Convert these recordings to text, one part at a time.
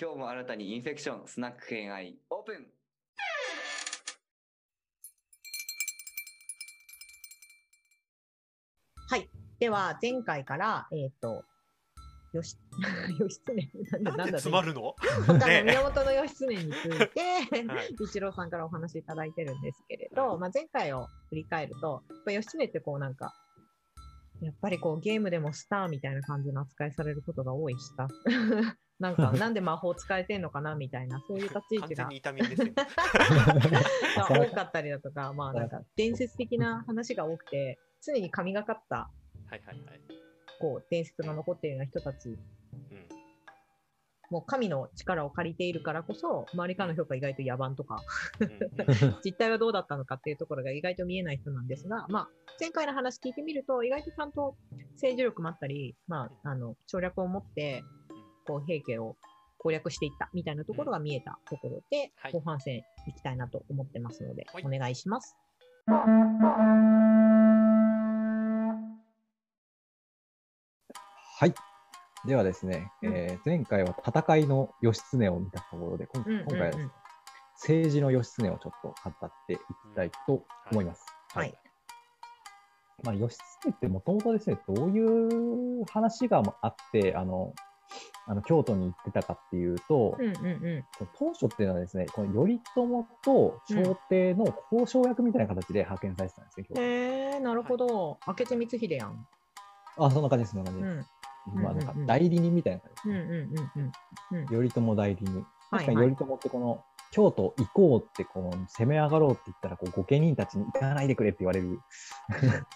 今日も新たにインフェクションスナック偏愛オープン。はい。では、前回から、えっ、と、よし、義経なんだ、なんんだ詰まるの？他のね。源義経について、はい。一郎さんからお話しいただいてるんですけれど、まあ、前回を振り返ると、やっぱ義経ってこうなんか、やっぱりこうゲームでもスターみたいな感じの扱いされることが多いしさ、なんかなんで魔法使えてんのかなみたいな、そういう立ち位置が。完全に痛みですね。が 多かったりだとか、まあなんか伝説的な話が多くて、常に神がかったはいはいはい。こう伝説が残っているような人たち。うん。もう神の力を借りているからこそ、周りからの評価が意外と野蛮とか、実態はどうだったのかっていうところが意外と見えない人なんですが、まあ、前回の話聞いてみると、意外とちゃんと政治力もあったり、まあ、あの、省略を持って、こう、平家を攻略していったみたいなところが見えたところで、はい後半戦いきたいなと思ってますので、はいお願いします。はい。ではですね、うんえー前回は戦いの義経を見たところで、今うんうんうん今回はですね、政治の義経をちょっと語っていきたいと思います。はい。まあ、義経ってもともとですね、どういう話があって、あの、あの京都に行ってたかっていうと、うんうんうん。当初っていうのはですね、この頼朝と朝廷の交渉役みたいな形で派遣されてたんですね、京都へえ、なるほど。明智光秀やん。あ、そんな感じです、そんな感じです。うん。まあ、なんかうんうんうん代理人みたいな感じですうんうんうんうん。頼朝代理人。はい確かに頼朝ってこの、京都行こうってこの攻め上がろうって言ったらこう御家人たちに行かないでくれって言われるまあ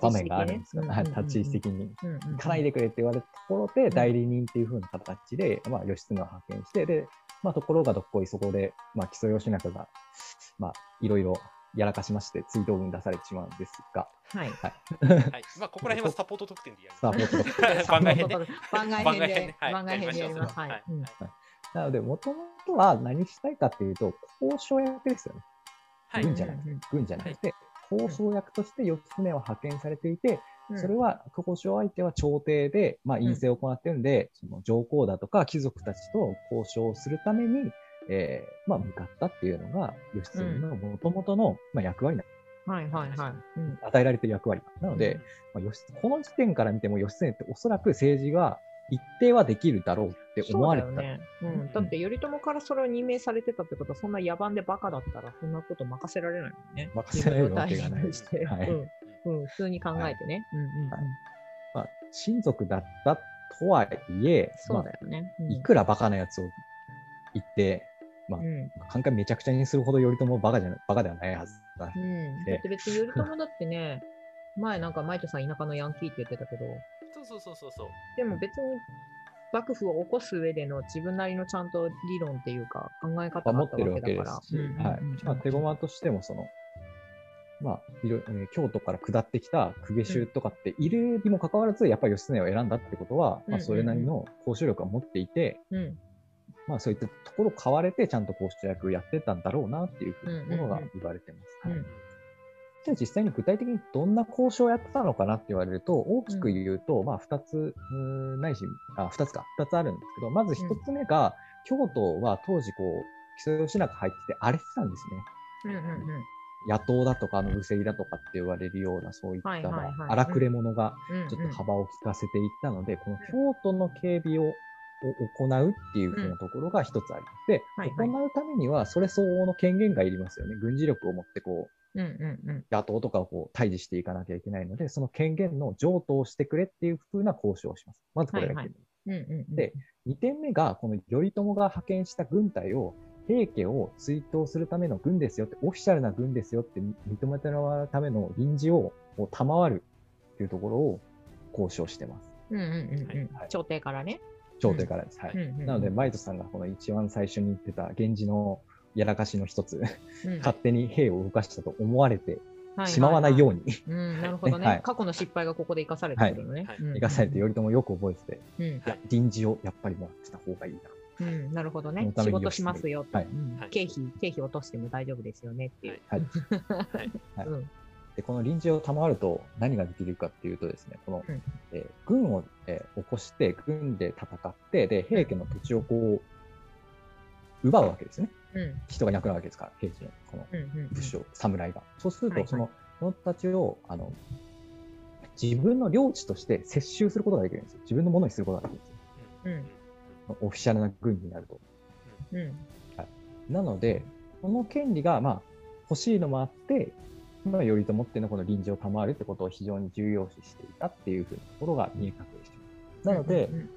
場面があるんですが、はい立ち位置的に。行かないでくれって言われたところで、代理人っていう風な形で、まあ、義経を派遣して、で、まあ、ところがどっこいそこで、まあ、木曽義仲が、まあ、いろいろやらかしまして、追悼文出されてしまうんですが、はい。はい。まあ、ここら辺はサポート特典でやる。サポート。番外編ね。番外編で、はい。番外編でやります。ははい。なので、もともとは何したいかっていうと、交渉役ですよね。はい。軍じゃない。うんうん軍じゃなくて、交渉役として義経は派遣されていて、うん。それは交渉相手は朝廷で、まあ、陰性を行っているんで、その上皇だとか貴族たちと交渉をするために、えーまあ、向かったっていうのが義経のもともとの、まあ、役割な、はいはいはい。うん。与えられている役割なので、まあ、義この時点から見ても義経っておそらく政治が一定はできるだろうって思われてた。そうだよね。うん。だって頼朝からそれを任命されてたってことは、そんな野蛮でバカだったら、そんなこと任せられないもんね。任せられるわけがない自分を大事にしてはいうん。うん。普通に考えてね。うんうんうん。まあ、親族だったとはいえ、そうだよね。いくらバカなやつを言って、まあうん。考えめちゃくちゃにするほど頼朝もバカじゃなバカではないはずだ。うん。でだって別に頼朝だってね、前なんかマイトさん田舎のヤンキーって言ってたけど、そうそうそうそうそう。でも別に幕府を起こす上での自分なりのちゃんと理論っていうか考え方があったわけだから。持ってるわけですしうんうんうんはい。まあ、手駒としても、その、まあ、いろ京都から下ってきた公家衆とかっているにもかかわらず、やっぱり義経を選んだってことは、うんまあ、それなりの交渉力を持っていて、うん。まあ、そういったところを買われて、ちゃんと交渉役をやってたんだろうなっていうふうなものが言われてます。うんはいじゃあ実際に具体的にどんな交渉をやってたのかなって言われると、大きく言うと、まあ2つ、ないし、あ、2つか、2つあるんですけど、まず1つ目が、京都は当時こう、木曽義仲入ってて荒れてたんですね。うんうんうん。野党だとか、あの、うせりだとかって言われるような、そういった、荒くれ者がうんうんちょっと幅を利かせていったので、この京都の警備をを行うっていうふうなところが一つあります。で、行うためには、それ相応の権限がいりますよね。軍事力を持ってこう、うんうんうん。野党とかをこう対峙していかなきゃいけないので、その権限の譲渡をしてくれっていうふうな交渉をします。まずこれが1点目。うんうんうん。で、2点目が、この頼朝が派遣した軍隊を、平家を追悼するための軍ですよって、オフィシャルな軍ですよって認めてもらうための臨時をこう賜るっていうところを交渉してます。うんうんうんうんはい朝廷からね。朝廷からです。はい。うんうんうんなので、マイトさんがこの一番最初に言ってた源氏のやらかしの一つ、うん。勝手に兵を動かしたと思われてはしまわないように。なるほどね。はい。過去の失敗がここで生かされてくるのね。はい。うん。生かされて頼朝よく覚えてて、うん。いや、臨時をやっぱりもらってた方がいいな。うん、なるほどね。仕事しますよと、はい。経費、経費落としても大丈夫ですよねっていう。はい。はい。うん。で、この臨時を賜ると何ができるかっていうとですね、この、うん。えー軍を、えー起こして、軍で戦って、で、平家の土地をこう、奪うわけですよね。うん。人がいなくなるわけですか？ら、兵士のこのうん。うん。武将、侍が。そうすると、はいはいそのその人たちをあの自分の領地として接収することができるんですよ。自分のものにすることができるんですよ。うんオフィシャルな軍になると。うん。なので、この権利が、まあ、欲しいのもあって、まあ、頼朝っていうのはこの臨時を賜るってことを非常に重要視していたっていうふうなところが見え隠れしています。なので、うん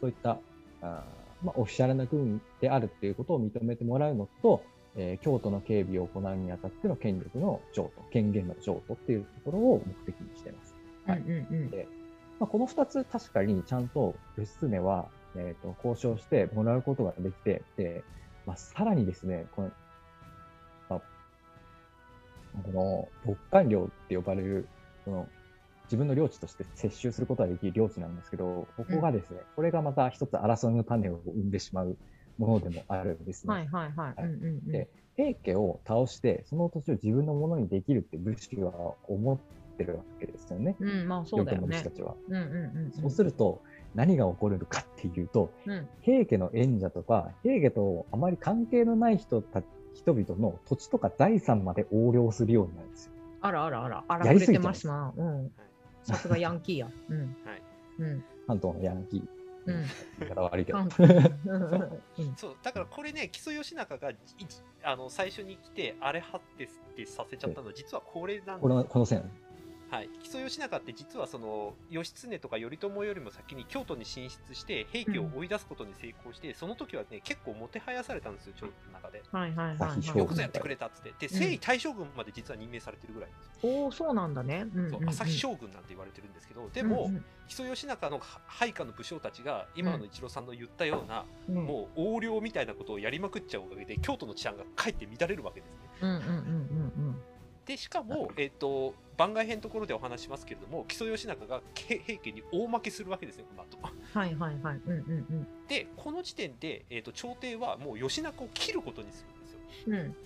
そういった、あーまあ、オフィシャルな軍であるっていうことを認めてもらうのと、えー京都の警備を行うにあたっての権力の譲渡、権限の譲渡っていうところを目的にしています。うんうんうんでまあ、この2つ確かにちゃんと義経は、えー、と交渉してもらうことができて、でまあ、さらにですね、この、まあ、この牧官領って呼ばれる、この自分の領地として接収することができる領地なんですけど、ここがですね、これがまた一つ争いの種を生んでしまうものでもあるんですね。はいはいはい。うんうんうんで平家を倒して、その土地を自分のものにできるって武士は思ってるわけですよね。うん、まあそうだよねた。ちは。うんうんうん。そうすると、何が起こるのかっていうと、うん。平家の縁者とか、平家とあまり関係のない人た人々の土地とか財産まで横領するようになるんですよ。あらあらあら、あらやりすぎてますな。うん。さすがヤンキーや。うん。はいうん。関東のヤンキー。うん。言い方悪いけど。そうだからこれね木曽義仲がいあの最初に来てあれはってってさせちゃったのは実はこれなんこのこの線。はい、木曽義仲って実はその義経とか頼朝よりも先に京都に進出して平家を追い出すことに成功して、その時はね結構もてはやされたんですよ朝廷の中で。はいはいはいはい。よくぞやってくれたっつってで征夷大将軍まで実は任命されてるぐらいですよ。おお、そうなんだね。うんうんそううん朝日将軍なんて言われてるんですけどでも、うん木曽義仲の配下の武将たちが今の一郎さんの言ったような、うんうんもう横領みたいなことをやりまくっちゃうおかげで京都の治安がかえって乱れるわけですね。うんうんうんうんでしかも、えっと番外編のところでお話しますけれども木曽義仲がけ平家に大負けするわけですよこの後うん。はいはいはい。うんうんでこの時点で、えっと朝廷はもう義仲を切ることにするんですようん。うん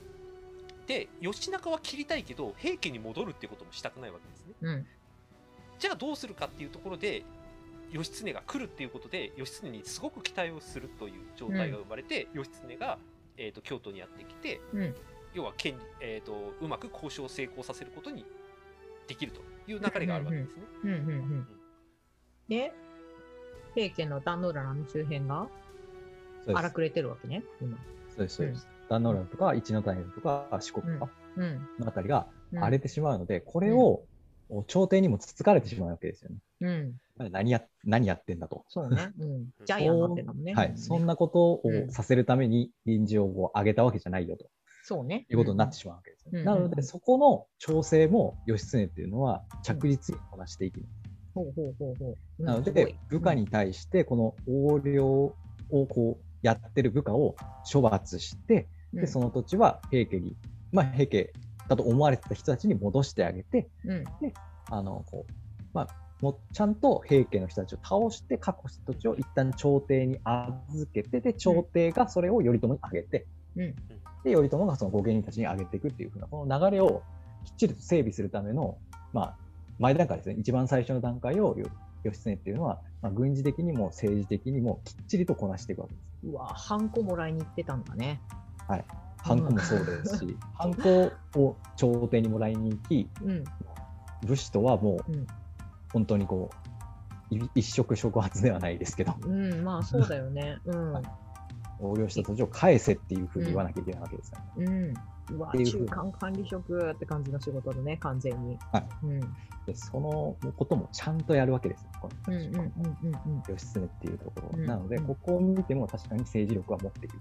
で義仲は切りたいけど平家に戻るってこともしたくないわけですねうん。じゃあどうするかっていうところで義経が来るっていうことで義経にすごく期待をするという状態が生まれて、義経が、えー、と京都にやってきてうん。要は権利、えー、とうまく交渉を成功させることにできるという流れがあるわけですね。うんうんうん。で、平家の壇ノ浦の周辺が荒くれてるわけね、今。そうです。そうです。壇ノ浦とか一ノ谷とか四国とかうん。のあたりがうん荒れてしまうので、これを朝廷にもつつかれてしまうわけですよね。うん。何や何やってんだと。そうね。うん。ジャイアンになってんだもんね。はい、そんなことをうんさせるために臨時をこう上げたわけじゃないよとそうね。いうことになってしまうわけですよね。うんなので、そこの調整も義経っていうのは着実にこなしていきます。ほうほうほうほう。うんなので、部下に対して、この横領をこうやってる部下を処罰して、でその土地は平家に、まあ、平家だと思われてた人たちに戻してあげて、うん。あのこうまあ、もうちゃんと平家の人たちを倒して、確保した土地を一旦朝廷に預けて、で、朝廷がそれを頼朝にあげて、うんで、頼朝がその御家人たちにあげていくっていうふうな、この流れをきっちりと整備するための、まあ、前段階ですね、一番最初の段階をよ義経っていうのは、まあ、軍事的にも政治的にもきっちりとこなしていくわけです。うわ、ハンコもらいに行ってたんだね。ハンコもそうですし、ハンコを朝廷にもらいに行き、うん。武士とはもううん本当にこう、い一触触発ではないですけど、うん、まあそうだよね。うん。横領した土地を返せっていうふうに言わなきゃいけないわけですから、ねうん。うわ、中間管理職って感じの仕事だね、完全に。はいうん。でそのこともちゃんとやるわけですよ、このうんうんうんうん義経っていうところは。うんなので、うんここを見ても確かに政治力は持っている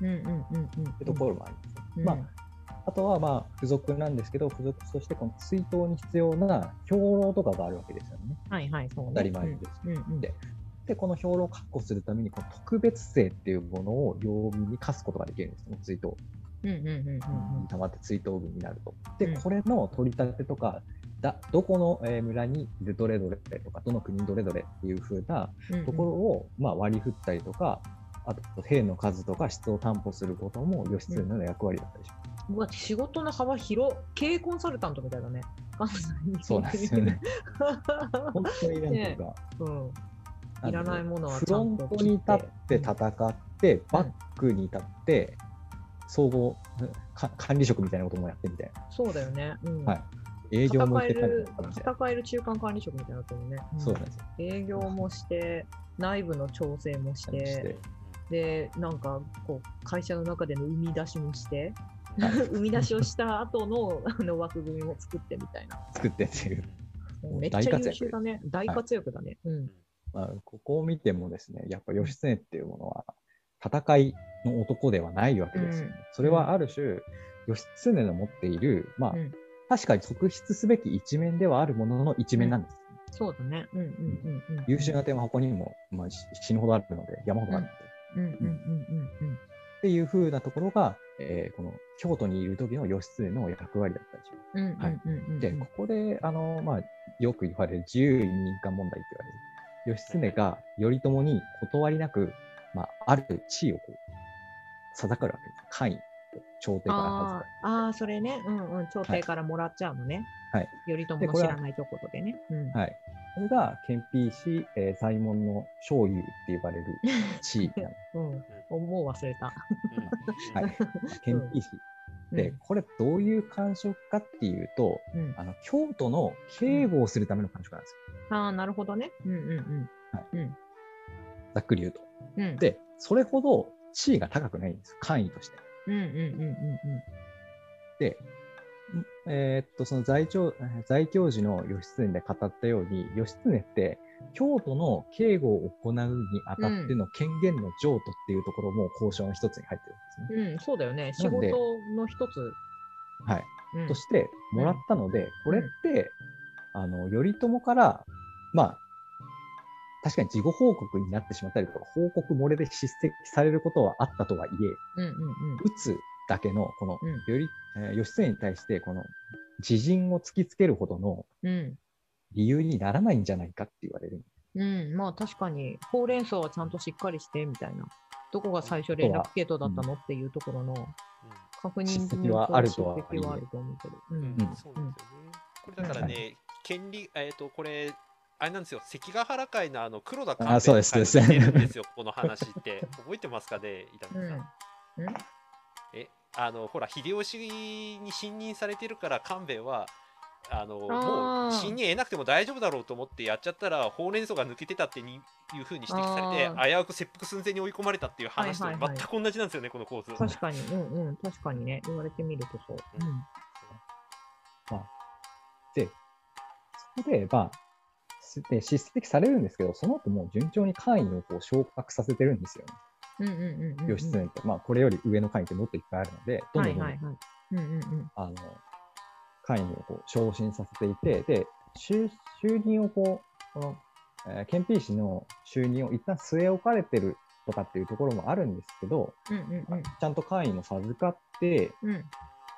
うん。うんうんうところもあります。うんまああとはまあ付属なんですけど、付属としてこの追悼に必要な兵糧とかがあるわけですよね。はいはい、そうね。当たり前です。うんうん。でで、この兵糧を確保するために、この特別税っていうものを領民に課すことができるんですね、追悼。たまって追悼軍になると。で、うんこれの取り立てとか、だどこのえー村にいるどれどれとか、どの国にどれどれっていう風なうん。ところを、まあ、割り振ったりとか、あと兵の数とか質を担保することも義経の役割だったりします。うわ、仕事の幅広、経営コンサルタントみたいだね。関西にそうなんですよね。本当になんか、うん。いらないものはフちゃんとロントに立って戦っで、バックに至って、総合か管理職みたいなこともやってみたいな。そうだよね。うん。はい営業もしてたり戦えるとかみたいな。戦える中間管理職みたいになってるね。んそうなんですよ。営業もして、内部の調整もし、してで、なんかこう会社の中での生み出しもして、はい 生み出しをした後の あの枠組みも作ってみたいな。作ってっていう。もうめっちゃ優大活躍秀だね。大活躍だね。うん。まあ、ここを見てもですね、やっぱ義経っていうものは、戦いの男ではないわけですよね。うんそれはある種、義経の持っている、まあ、うん確かに特筆すべき一面ではあるものの一面なんです。そうだね。うんうんうんうん。優秀な点は他にも、まあ、し死ぬほどあるので、山ほどあるので、うんうんうんうんっていう風なところが、えーこの京都にいる時の義経の役割だったりします。で、ここで、あの、まあ、よく言われる自由任官問題って言われる、義経が頼朝に断りなく、まあ、ある地位をこう、授かるわけです。官位と朝廷からあ授かーあー、それね。うんうん。朝廷からもらっちゃうのね。はい。頼朝の知らないところでね。うんる。はい。これが、憲兵士、えー、左衛門の昇優って呼ばれる地位なんで うん。もう忘れた。す。はい。憲兵士。で、これどういう官職かっていうと、うん、うん。あの、京都の警護をするための官職なんですよ。ああ、なるほどね。うんうんざっくり言うと。うん。うん。で、それほど地位が高くないんです。官位として。うんうんうんうんで、んえーっと、その在京在京時の義経で語ったように、義経って京都の警護を行うにあたっての権限の譲渡っていうところも交渉の一つに入ってるんですね。うん。うん、そうだよね。仕事の一つ。はい。うんとしてもらったので、これって、あの、頼朝から、まあ、確かに事後報告になってしまったりとか、報告漏れで叱責されることはあったとはいえ、うんうんうん。打つだけの、この、うんより、えー義経に対して、この、自陣を突きつけるほどのうん。理由にならないんじゃないかって言われる。うん、まあ確かに、ほうれん草はちゃんとしっかりしてみたいな。どこが最初連絡系統だったのっていうところの確認叱責はあるとはあると思うけど。んん。うんそうですよね。これだからね、権利、えっ、と、これ、あれなんですよ、関ヶ原会のあの黒田官兵衛あそうですの会そうですに出るんですよ、この話って。覚えてますかね、伊丹さん。うん。うんえ、あの、ほら、秀吉に信任されてるから、官兵衛は、あの、もう信任得なくても大丈夫だろうと思ってやっちゃったら、ほうれん草が抜けてたってにいうふうに指摘されあて、危うく切腹寸前に追い込まれたっていう話とはいはいはい全く同じなんですよね、この構図。確かに、うんうん、確かにね、言われてみるとそう。うん。で、そこで、まあ、すで叱責されるんですけど、その後もう順調に官位をこう昇格させてるんですよね。うんうんうんうん。義経って、まあ、これより上の官位ってもっといっぱいあるので、どんどんどんどん、はいはいはい。うんうんうん。あの、官位をこう昇進させていて、で、就就任をこう、この、えー憲兵士の就任を一旦据え置かれてるとかっていうところもあるんですけど、うんうんうん。ちゃんと官位も授かって、うん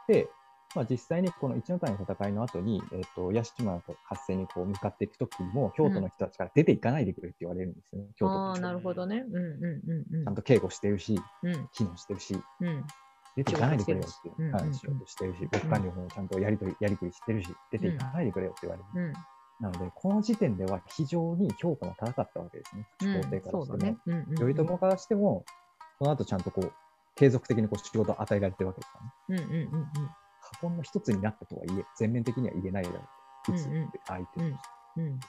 で、まあ、実際にこの一の谷の戦いの後に、えっ、と、屋島と合戦にこう向かっていくときにも、京都の人たちから出ていかないでくれって言われるんですよね。京都あなるほどね。うんうんうんちゃんと警護してるし、うん。機能してるし、うん出ていかないでくれよっていう。してるしうんうんうんはい、仕事してるし、別官僚もちゃんとやりとり、やりくりしてるし、出ていかないでくれよって言われる。うん。なので、この時点では非常に評価が高かったわけですね。うん朝廷からしても。ね。うん。頼朝からしても、その後ちゃんとこう、継続的にこう仕事を与えられてるわけですからね。うんうんうん過言の一つになったとはいえ、全面的には言えないだろう。打つうんうん相手として。うん。うん。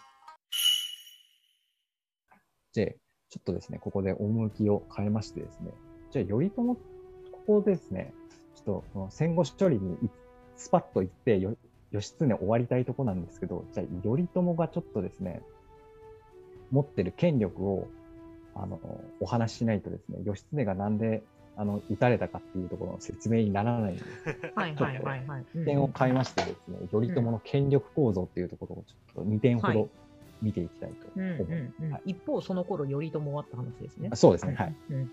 で、ちょっとですね、ここで趣を変えましてですね、じゃあ、頼朝、ここですね、ちょっと戦後処理にいスパッと行って、よ義経終わりたいとこなんですけど、じゃあ、頼朝がちょっとですね、持ってる権力を、あの、お話ししないとですね、義経がなんで、あの、撃たれたかっていうところの説明にならないので、はいはいはい点を変えましてですね、頼朝の権力構造っていうところをちょっと2点ほはい。ど見ていきたいとうん思います。一方、その頃頼朝はって話ですね。あ。そうですね、はい。うん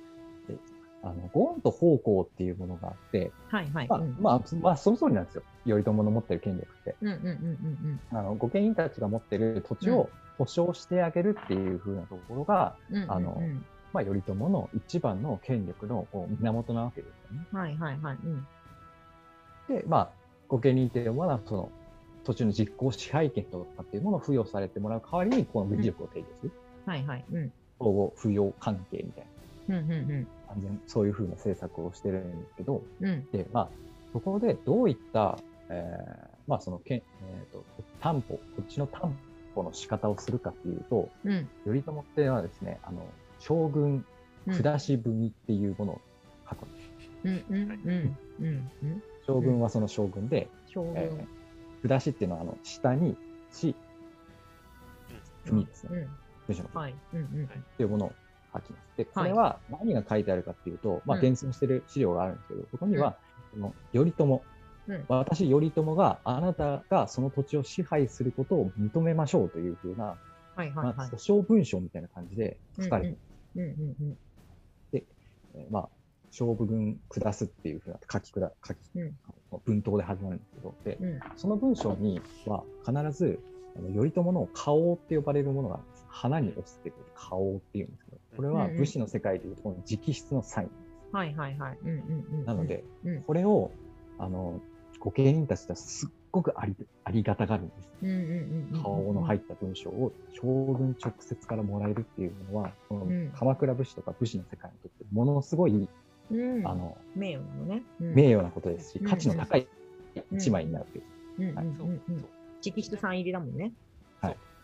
あの、ゴンと方向っていうものがあって、はいはい。まあ、うんまあ、まあ、その通りなんですよ。頼朝の持ってる権力って。うんうんうんうんあの、御家人たちが持ってる土地を保証してあげるっていう風なところが、うんうん。あのうんうんまあ、頼朝の一番の権力のこう源なわけですよね。はいはいはい。うんで、まあ、御家人っていうのは、その、土地の実行支配権とかっていうものを付与されてもらう代わりに、この武力を提供する。はいはい。うん相互扶養関係みたいな。うんうん完全そういうふうな政策をしてるんですけど、うん。うんで、まあ、そこでどういった、えーまあ、そのけん、えー、と担保、こっちの担保の仕方をするかっていうと、うん。頼朝っていうのはですね、あの将軍うん。下し文っていうものを書くんです。うんうんうんうんうん。将軍はその将軍で、将軍。えー下しっていうのはあの下にし、文ですね。うん。うんうん。っていうものを書きます。で、これは何が書いてあるかっていうと、まあ、うん厳選してる資料があるんですけど、そこには、この頼朝、うん。私、頼朝があなたがその土地を支配することを認めましょうというふうな、まあ、はいはい。はい訴訟文章みたいな感じで書かれてる、うんうんえーまあ、勝負軍下すっていうふうな書き下書き、うん。文頭で始まるんですけど、でうん。うんその文章には必ず、頼朝の顔って呼ばれるものが。花に押すっていうことで顔っていうんですけど、これは武士の世界でいうとこの直筆のサイン。はいはいはい。うんうんうんなので、うんこれを、あの、御家人たちはすっごくありありがたがるんです。うんうの入った文章を将軍直接からもらえるっていうのは、このうん。鎌倉武士とか武士の世界にとってものすごい、うん。あの、名誉なのね。うん。名誉なことですし、うん。価値の高い一枚になるという。直筆さん入りだもんね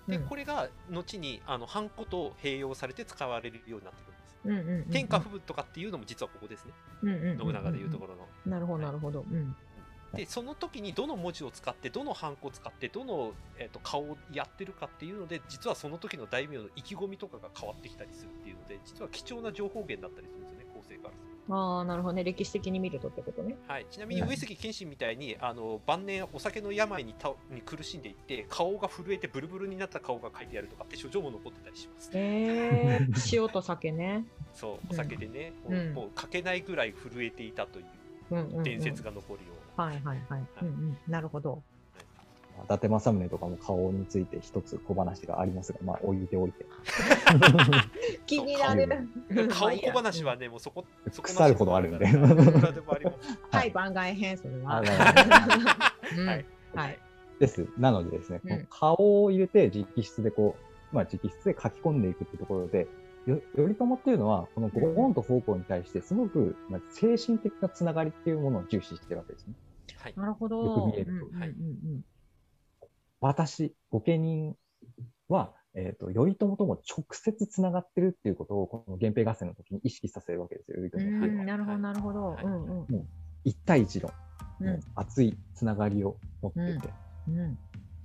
でうんこれが後にあのハンコと併用されて使われるようになってくるんです。うんうんうん天下布武とかっていうのも実はここですね。うんうんうん信長でいうところの。なるほどなるほどうんでその時にどの文字を使ってどのハンコを使ってどの、えー、と顔をやってるかっていうので実はその時の大名の意気込みとかが変わってきたりするっていうので実は貴重な情報源だったりするんですよね後世からするとああなるほどね。歴史的に見るとってことね。はい、ちなみに上杉謙信みたいにあの晩年お酒の病にたに苦しんでいって顔が震えてブルブルになった顔が書いてあるとかって書状も残ってたりします、えー、塩と酒ね。そうお酒でね、うん。もうもう書けないぐらい震えていたという伝説が残るような、はいはい。はい。うんうん。なるほど伊達政宗とかも顔について一つ小話がありますが、まあ置いておいて。気になる。顔。小話はねもうそこそこ腐るほどあるんではい。番外編それは。はい。はい。です。なのでですね、顔を入れて直筆でこう、まあ直筆で書き込んでいくってところで、よ頼朝っていうのは、このゴーンと方向に対して、すごく、まあ、精神的なつながりっていうものを重視してるわけですね。はい。なるほど。よく見えると。うんうんうん私、御家人は、えっ、と、頼朝とも直接つながってるっていうことを、この源平合戦の時に意識させるわけですよ、頼朝うっていうのは。んなるほどなるほど。はい。うんうん。一対一の、うん。熱いつながりを持っていて、うん。っ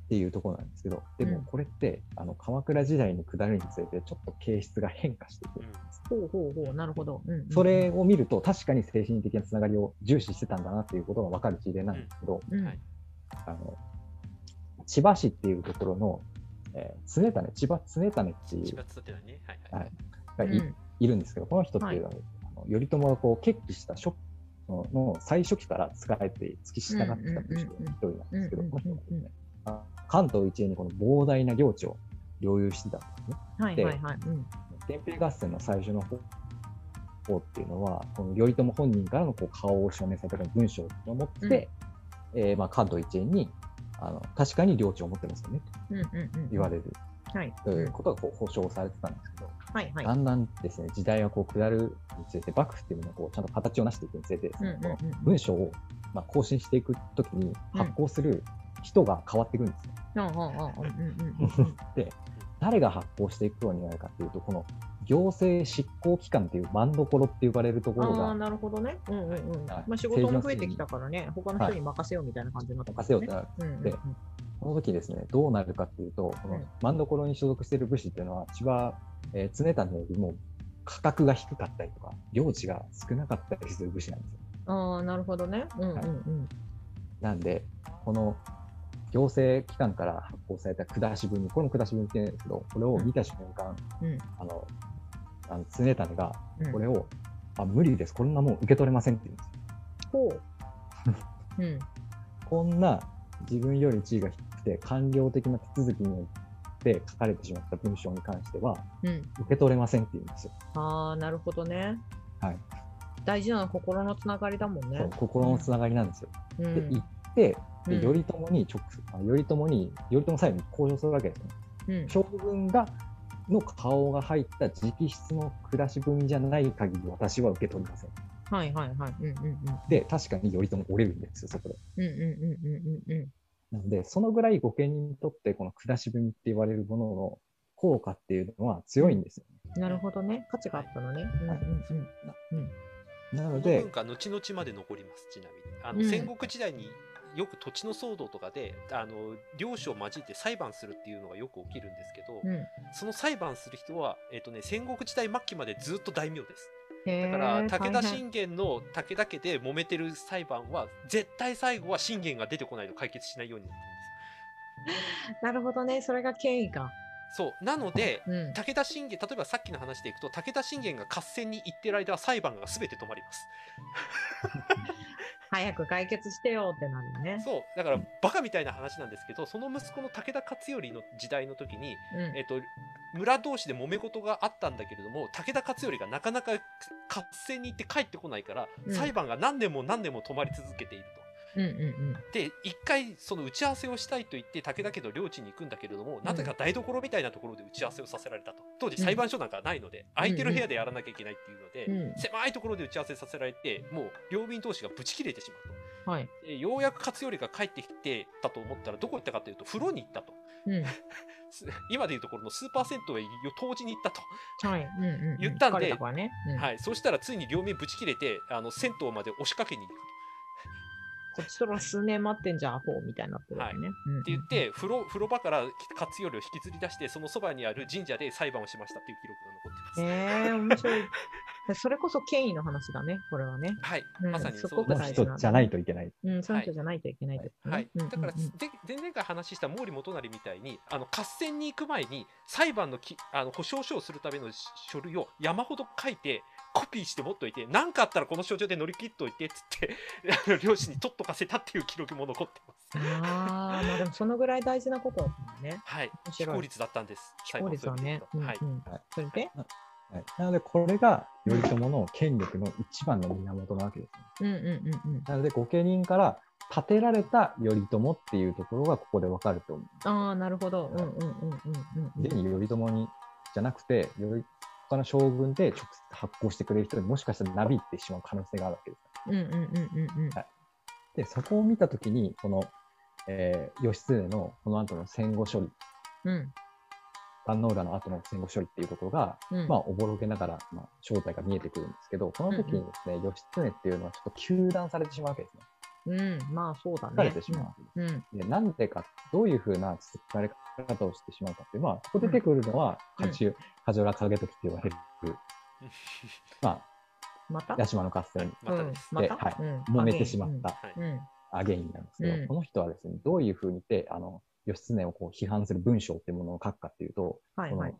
ていうところなんですけど、でうん。もこれって、あの鎌倉時代に下るにつれて、ちょっと形質が変化していくんです。ほうほうほう。なるほど。うんうんそれを見ると、確かに精神的なつながりを重視してたんだなっていうことが分かる事例なんですけど、うん。はいあの千葉市っていうところの、えー常種、千葉常種っていうねはいはい、はい。がい,、うん。いるんですけど、この人っていうのは、あの頼朝がこう決起した初のの最初期から使えて付き従ってきた武士の一人なんですけど、うんうんうんこの人がですね、あ関東一円にこの膨大な領地を領有してたんですね。はいはいはい。うん。源平合戦の最初の方方っていうのは、この頼朝本人からのこう顔を証明された文章を持って、えーまあ、関東一円にあの確かに領地を持ってますよね。とうんうんうん。言われる。はい。ということがこう保証されてたんですけど、はいはい。だんだんですね時代がこう下るにつれて幕府っていうのがこうちゃんと形を成していくにつれてですね、うんうん。文章を、まあ、更新していくときに発行する人が変わっていくんですね。うんうんうんうんうんうん。で誰が発行していくようになるかっていうとこの行政執行機関っていう番どころって呼ばれるところがああなるほどね。うんうんうん。はい。まあ仕事も増えてきたからね。他の人に任せようみたいな感じになったからね。任せようってなるうんうんうん。でこの時ですね、どうなるかっていうと、このうん。万所に所属している武士っていうのは、千葉、えー、常種よりも価格が低かったりとか、領地が少なかったりする武士なんですよ。ああなるほどね。うんうんうん。なんで、この行政機関から発行された下し文に、これも下し文って言うんですけど、これを見た瞬間、うん。あの、あの常種がうん。これを、あ、無理です、こんなもん受け取れませんって言うんです。よ。ほう。うん。こんな自分より地位が低くて、官僚的な手続きによって書かれてしまった文章に関しては、うん。受け取れませんって言うんですよ。ああなるほどね。はい。大事なのは心のつながりだもんね。心のつながりなんですよ。うで、ん行って、でうん。頼朝に直あ頼朝に、頼朝最後に交渉するわけですね。うん。将軍がの顔が入った直筆の暮らし文じゃない限り私は受け取りません。はいはいはい。うんうんうん。で、確かに頼朝折れるんですよ、そこで。うんうんうんうんうんうん。なので、そのぐらい御家人にとって、この暮らし文って言われるものの効果っていうのは強いんですよね。なるほどね。価値があったのね。うんうんうん。なので文、化後々まで残りますちなみにあの、うん戦国時代によく土地の騒動とかであの領主を交えて裁判するっていうのがよく起きるんですけど、うん。その裁判する人は、えっとね、戦国時代末期までずっと大名ですへだからー武田信玄の武田家で揉めてる裁判は絶対最後は信玄が出てこないと解決しないようになって なるほどね。それが権威か。るんですそうなのでうん。武田信玄例えばさっきの話でいくと武田信玄が合戦に行ってる間は裁判が全て止まります早く解決してよってなるよね。そうだからバカみたいな話なんですけどその息子の武田勝頼の時代の時に、うんえっと、村同士で揉め事があったんだけれども武田勝頼がなかなか合戦に行って帰ってこないから、うん裁判が何年も何年も止まり続けていると。うんうんうん。で一回その打ち合わせをしたいと言って武田家の領地に行くんだけれどもなぜか台所みたいなところで打ち合わせをさせられたと当時裁判所なんかないので、空いてる部屋でやらなきゃいけないっていうので、うん狭いところで打ち合わせさせられてもう両民同士がブチ切れてしまうと。はい。でようやく勝頼が帰ってきてたと思ったらどこ行ったかというと風呂に行ったとうん。す 今でいうところのスーパー銭湯へ当時に行ったと、はい。うんうんうん。言ったんでね。うんはい、そしたらついに両面ぶち切れてあの銭湯まで押しかけに行くこっちとら数年待ってんじゃん、アホみたいになってるよね。うんって言っ、て風呂風呂場から勝頼を引きずり出してそのそばにある神社で裁判をしましたっていう記録が残ってます。ええー、面白い。それこそ権威の話だね、これはね。はい、うんまさにそうですの人じゃないといけない。うん、その人じゃないといけないですね。はい、うんだから、うんうんで前々回話した毛利元就みたいにあの合戦に行く前に裁判のきあの保証書をするためのし書類を山ほど書いてコピーして持っといて何かあったらこの書状で乗り切っといてっつって あの両親に取っとかせたっていう記録も残ってます。ああ、まあでもそのぐらい大事なことだっね。はい、非効率だったんです。非効率はね。うんはい、うんはいそれで？はい、なので、これが頼朝の権力の一番の源なわけです、ね。うんうんうんうん。なので、御家人から立てられた頼朝っていうところがここでわかると思う。ああ、なるほど。うんうんうんうんうんうん。現に頼朝にじゃなくて、頼他の将軍で直接発行してくれる人にもしかしたらなびいてしまう可能性があるわけです。うんうんうんうんうん。で、そこを見たときに、この、えー義経のこの後の戦後処理、うん壇ノ浦の後の戦後処理っていうところが、うん。まあ、おぼろげながら、まあ、正体が見えてくるんですけど、この時にですね、義経っていうのはちょっと糾弾されてしまうわけですね。うん、まあそうだね。疲れてしまう。うん。で、なんでか、どういうふうな疲れ方をしてしまうかっていう、まあ、ここ出てくるのは、うんカジュカジュラ影時って言われる、ままた？あ、八島の合戦またです。うんまたはいうん揉めてしまったはいうん。あ原因なんですけど、うんこの人はですね、どういうふうにて、あの、義経をこう批判する文章っていうものを書くかっていうと、このはいはい。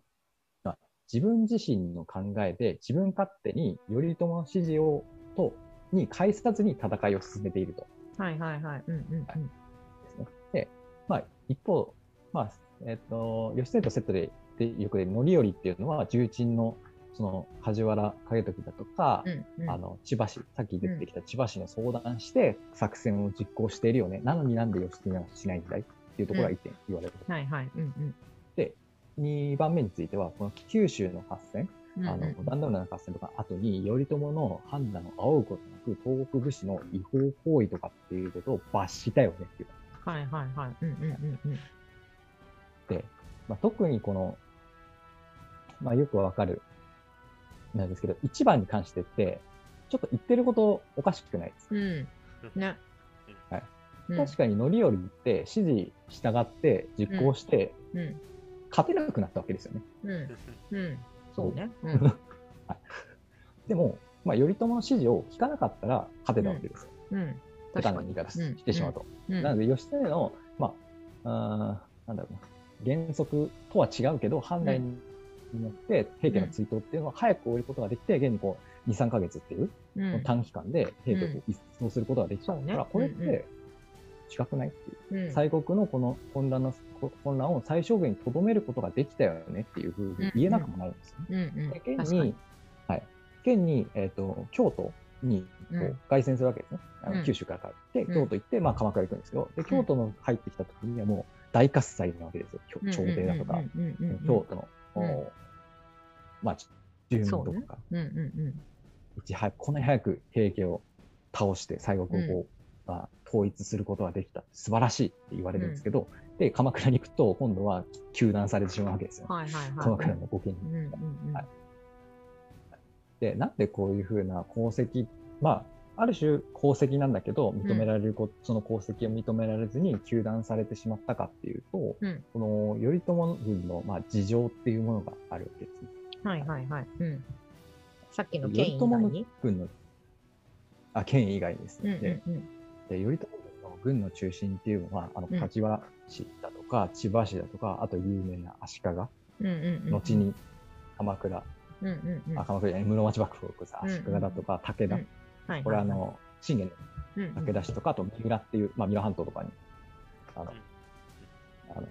まあ自分自身の考えで自分勝手に頼朝の指示をとに介さずに戦いを進めていると。はいはいはい。うんうんうん。ですね。で、まあ、一方、まあ、えっ、と、義経とセットででよく出る範頼っていうのは、重鎮の、その、梶原景時だとか、うんうんあの、千葉市、さっき出てきた千葉市の相談して、作戦を実行しているよね。なのになんで義経はしないんだいっていうところが一点言われる。はいはい。うんで、2番目については、この九州の合戦、うん。あの壇ノ浦の合戦とか後に、頼朝の判断を仰ぐことなく、東国武士の違法行為とかっていうことを罰したよねっていう。はいはいはい。うんうんうんうん。で、まあ、特にこの、まあ、よくわかる、なんですけど、一番に関してって、ちょっと言ってることおかしくないです。うん。ね。はいうん。確かに範頼って指示従って実行して、うん。勝てなくなったわけですよね。うん。うん。そうね。うん。でも、まあ、頼朝の指示を聞かなかったら勝てたわけですよ。うん。下手な言い方してしまうと。うん。なので、義経の、まあ、あーなんだろうな、原則とは違うけど、判断によって平家の追悼っていうのは早く終えることができて、現にこう、2、3ヶ月っていううん。短期間で平家を一掃することができたから、これっうんうんて違くないっていう。うん。西国のこの混乱の混乱を最小限にとどめることができたよねっていうふうに言えなくもないんですよね。うんうん。で現確かにに、はい、現に、えっ、と、京都にこうんう凱旋するわけですね。あのうん九州から帰って、うん京都行って、まあ、鎌倉行くんですけど、で、京都の入ってきた時にはもう大喝采なわけですよ。京朝廷だとか、うんうんうんうんうん京都のうんまあ、住民とそうねか、うんうんいち早くこんなに早く平家を倒して西国をこう、まあ、統一することができた。素晴らしいって言われるんですけど、で、鎌倉に行くと、今度は糾弾されてしまうわけですようん。。はいはいはい。鎌倉の御家人で、なんでこういうふうな功績、まあ、ある種功績なんだけど、認められるこ、その功績を認められずに糾弾されてしまったかっていうと、うんこの頼朝軍の、まあ、事情っていうものがあるわけですね。はいはいはい。うん。さっきの頼朝の権威以外に？軍の、あ、権威以外にですね。うんうんでうん。で頼朝軍の軍の中心っていうのは、あのうん。梶原氏だとか、千葉氏だとか、あと有名な足利、うんうんうん。後に鎌倉、うんうんうん。あ鎌倉じゃない室町幕府を起こす足利だとか、武田、うん。はいこれあの、信玄うんうん。の武田氏とか、あと三浦っていう、まあ、三浦半島とかに、あの、あの、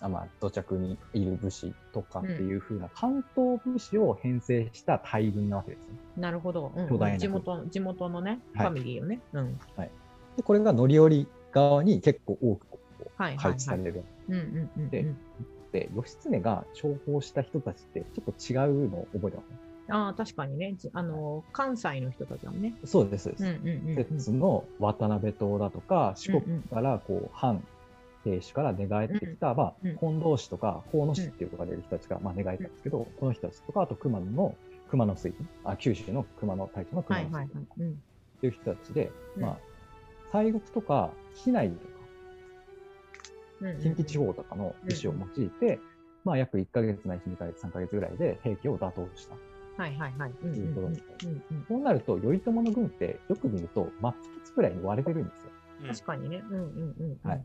あまあ、土着にいる武士とかっていう風な関東武士を編成した大軍なわけですね。なるほど。うん。巨大な地元地元のね、フはい。ァミリーよね。うん。で、これが乗り降り側に結構多く配置される。でうん。で、義経が重宝した人たちってちょっと違うのを覚えてます？ね。ああ、確かにね。じあの、関西の人たちだもんね。そうです、そうです。うんうんうんうん。摂津の渡辺島だとか、四国からこう、藩、兵士から寝返ってきた、まあうん、近藤氏とか、河野氏っていうところが出る人たちが、まあ、寝返ったんですけど、この人たちとか、あと熊野の、熊野水あ、九州の熊野大将の熊野水はいはい。っていう人たちで、うんまあ、西国とか、市内とか、近畿地方とかの武士を用いて、まあ、約1ヶ月ないし2ヶ月、3ヶ月ぐらいで兵器を打倒した。はいはいはい。うんうんいうことうんでそうなると、頼朝の軍って、よく見ると、真っ二つくらいに割れてるんですよ。うん確かにね。うんうんうんうん。はい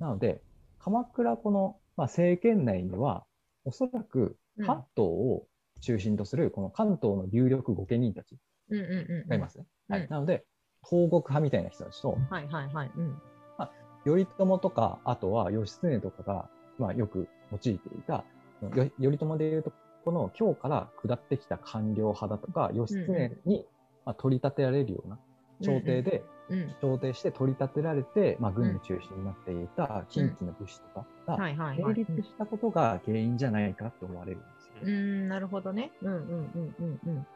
なので、鎌倉この、まあ、政権内には、おそらくうん関東を中心とする、この関東の有力御家人たち。がいますね。うんはい、なので、東国派みたいな人たちと、はいはいはい。うん。頼朝とか、あとは義経とかが、まあ、よく用いていた、よ頼朝でいうと、この今日から下ってきた官僚派だとか、義経に、まあ、取り立てられるような、朝廷でうん。朝廷して取り立てられて、まあ、軍の中心になっていた近畿の武士とかが。成立したことが原因じゃないかと思われるんですよ。うん、うんなるほどね。うんうんうんうんうん。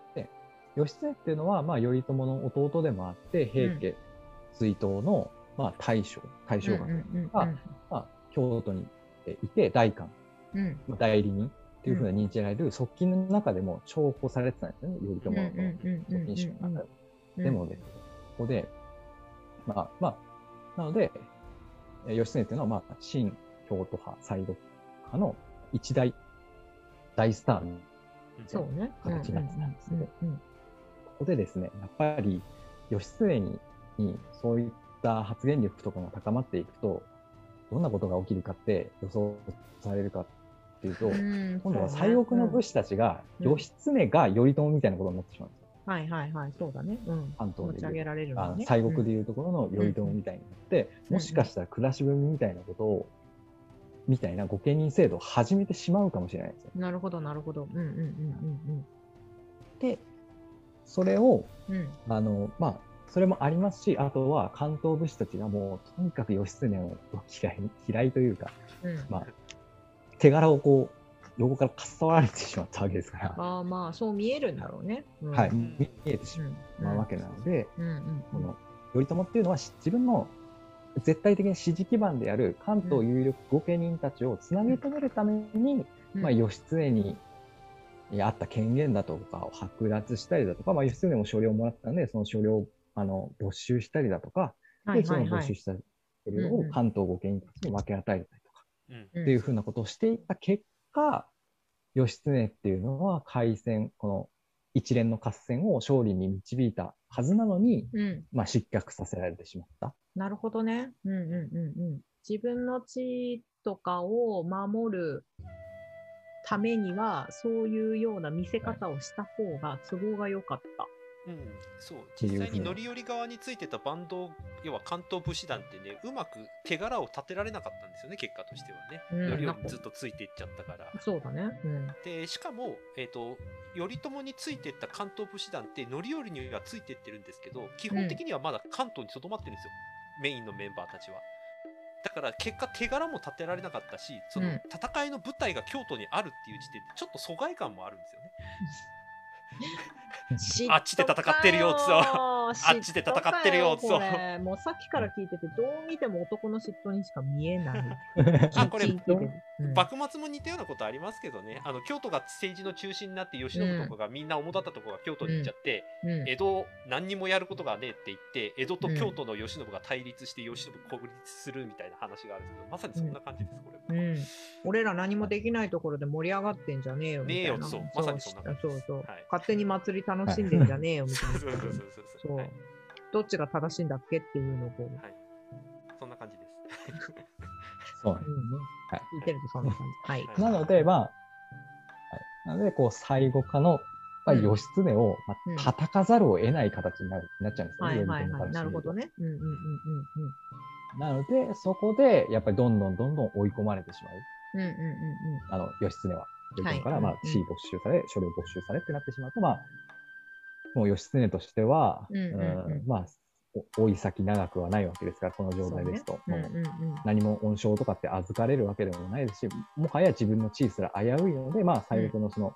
義経っていうのは、まあ、頼朝の弟でもあって、平家追討の、まあ、大将、大将学うんうんうんが、まあ、京都にいて、代官、うん。まあ代理人っていうふうな認知される側近の中でも重宝されてたんですよね、頼朝の側近衆の中ででもですね、ここで、まあ、まあ、なので、えー義経っていうのは、まあ、新京都派、西国派の一大大スターのそうね。形なんですねここでですね、やっぱり義経ににそういった発言力とかが高まっていくと、どんなことが起きるかって予想されるかっていうと、うんうん今度は西国の武士たちが、うん義経が頼朝みたいなことになってしまうんですよ。はいはいはい、そうだね。うん。関東であの。西国でいうところの頼朝みたいになって、うんもしかしたら暮らし組みたいなことを、みたいな御家人制度を始めてしまうかもしれないですよ。うんなるほど、なるほど。うんうんうんで、それを、うん。あの、まあ、それもありますし、あとは関東武士たちがもう、とにかく義経を嫌い、嫌いというか、うん、まあ、手柄をこう、横からかっさわられてしまったわけですから、ああまあ、そう見えるんだろうね。うん。はい、ん見えてしうん。まうわけなので、この頼朝っていうのはし自分の絶対的な支持基盤である関東有力御家人たちをつなぎ止めるために、うん。まあ、義経にあった権限だとかを剥奪したりだとか、まあ、義経も所領をもらったんで、その所領をあの没収したりだとか、はいでその。没収した所領を関東御家人たちに分け与えたりとか、うんっていうふうなことをしていった結果、義経っていうのは海戦、この一連の合戦を勝利に導いたはずなのに、うん、まあ、失脚させられてしまった。なるほどね。うんうんうんうん。自分の地位とかを守るためには、そういうような見せ方をした方が都合が良かった。うん、そう。実際に乗り寄り側についてたバンド要は関東武士団ってねうまく手柄を立てられなかったんですよね結果としてはね、うん。乗り寄りにずっとついていっちゃったから。そうだね。うん。でしかも、えー、と頼朝についてった関東武士団って乗り寄りにはついてってるんですけど基本的にはまだ関東にとどまってるんですよ、メインのメンバーたちはだから結果手柄も立てられなかったしそのうん。戦いの舞台が京都にあるっていう時点でちょっと疎外感もあるんですよね。あっちで戦ってるよそうあっちで戦ってるよそう。もうさっきから聞いてて、どう見ても男の嫉妬にしか見えない。あこれうん。幕末も似たようなことありますけどね。あの京都が政治の中心になって慶喜とかがみんな主だったところが京都に行っちゃって、うん。江戸何にもやることがねえって言って江戸と京都の慶喜が対立して慶喜孤立するみたいな話があるんですけどまさにそんな感じですこれ俺ら何もできないところで盛り上がってんじゃねえよみたいな。ねえよそう。まさにそんな感じそうそう、はい。勝手に祭り楽しんでんじゃねえよみたいな。そうそうそうそう。そうはいどっちが正しいんだっけっていうのをこう、はい、そんな感じです。そうなんですうんね。はい聞いてるとそんな感じ。はい。はいなので、まあ、はい、なので、こう、最後かの、まあ、うん義経を、まうんあ、叩かざるを得ない形になるなっちゃうんですよね。はいはいはい。なるほどね。ね。うんうんうんうんなので、そこで、やっぱりどんどんどんどん追い込まれてしまう。うん。うんうんうんあの、義経は。頼朝から、まあ地位没収され、所領没収されってなってしまうと、まあ、もう義経としては、うんうんうん。うんまあ、お追い先長くはないわけですから、この状態ですと。うん。うんもううんうん何も恩賞とかって預かれるわけでもないですし、もはや自分の地位すら危ういので、まあ、最悪のその、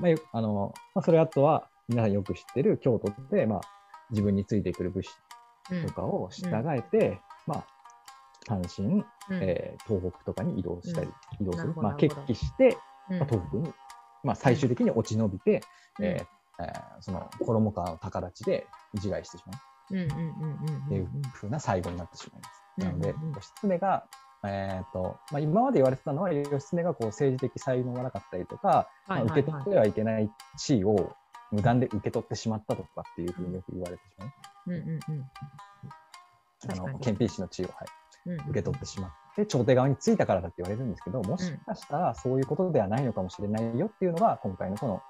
まあよ、あの、まあ、それあとは、皆さんよく知ってる京都で、まあ、自分についてくる武士うん。とかを従えて、まあ、単身、うん。えー東北とかに移動したり、移動する。まあ、決起して、うんまあ、東北に、まあ、最終的に落ち延びて、うん。えーえーその衣川の高立ちで自害してしまう。うんうんうんうんっていう風な最後になってしまいます。うんなのでうんうん、義経が、えーとまあ、今まで言われてたのは、義経がこう政治的才能がなかったりとか、まあ、受け取ってはいけない地位を無断で受け取ってしまったとかっていうふうによく言われてしまう。うんうんうんあの憲兵士の地位を、はい、うん受け取ってしまって、朝廷側についたからだって言われるんですけど、もしかしたらそういうことではないのかもしれないよっていうのが、今回のこの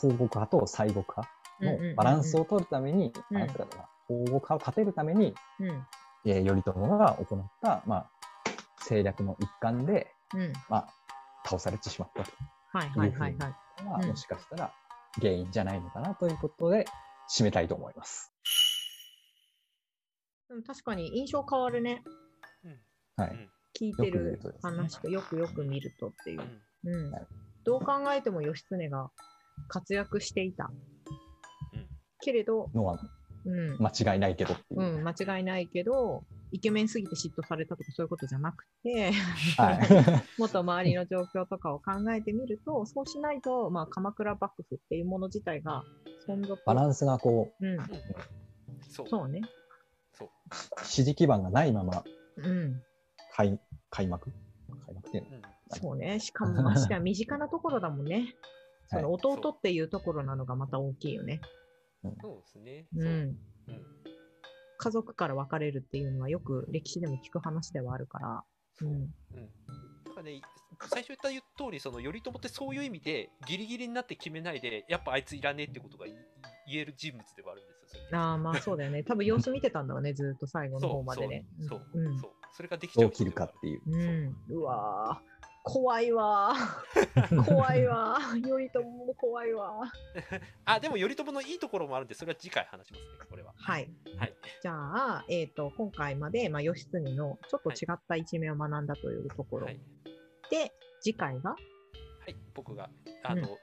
東国派と西国派のバランスを取るために、うん。バランスだから東国派を立てるために、うん。えー頼朝が行った、まあ、政略の一環で、うん。まあ、倒されてしまったとはいはいはいはい。いうのが、うんもしかしたら原因じゃないのかなということで、締めたいと思います。でも確かに印象変わるね。はい。うん。聞いてる話とよくよく見るとっていう。う。ん。うん。はいどう考えても義経が活躍していた。うんけれど、のはうん、間違いないけどう。うん、間違いないけど、イケメンすぎて嫉妬されたとかそういうことじゃなくて、はい。もっと周りの状況とかを考えてみると、そうしないと、まあ、鎌倉幕府っていうもの自体が存続。バランスがこうん、そうそうね。そうう、支持基盤がないままうん、開開幕？開幕っていうの？うんそうね。しかも、ましては身近なところだもんね。そのはい弟っていうところなのがまた大きいよね。そうですね。う。んうん家族から別れるっていうのはよく歴史でも聞く話ではあるから。そうう。ん。うん。だからね、最初言った通り、その頼朝ってそういう意味で、ギリギリになって決めないで、やっぱあいついらねえってことが言える人物ではあるんですよ。ああ、まあそうだよね。多分様子見てたんだろうね、ずっと最後の方までね。そうそううんそう。それができちゃうどう切るかっていう。うん。うわー怖いわー 怖いわー頼朝も怖いわー あ、でも頼朝のいいところもあるんで、それは次回話しますね、これは。はい。はい。じゃあ、えっ、と、今回まで、まあ、義経のちょっと違った一面を学んだというところはい。で、次回が、はい、僕が、あの、うん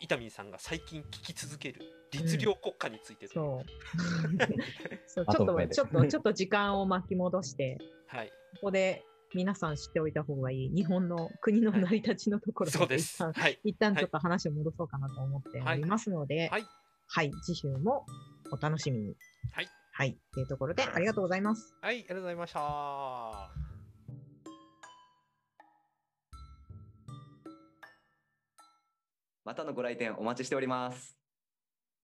伊丹さんが最近聞き続ける律令国家についてというそう。そうちょっと、ちょっと、ちょっと時間を巻き戻して、はい。ここで皆さん知っておいた方がいい日本の国の成り立ちのところそうです。一旦はい。一旦ちょっと話を戻そうかなと思っておりますので、はい。はい、次週もお楽しみに。はい。はい、というところでありがとうございます。はい、ありがとうございました。またのご来店お待ちしております。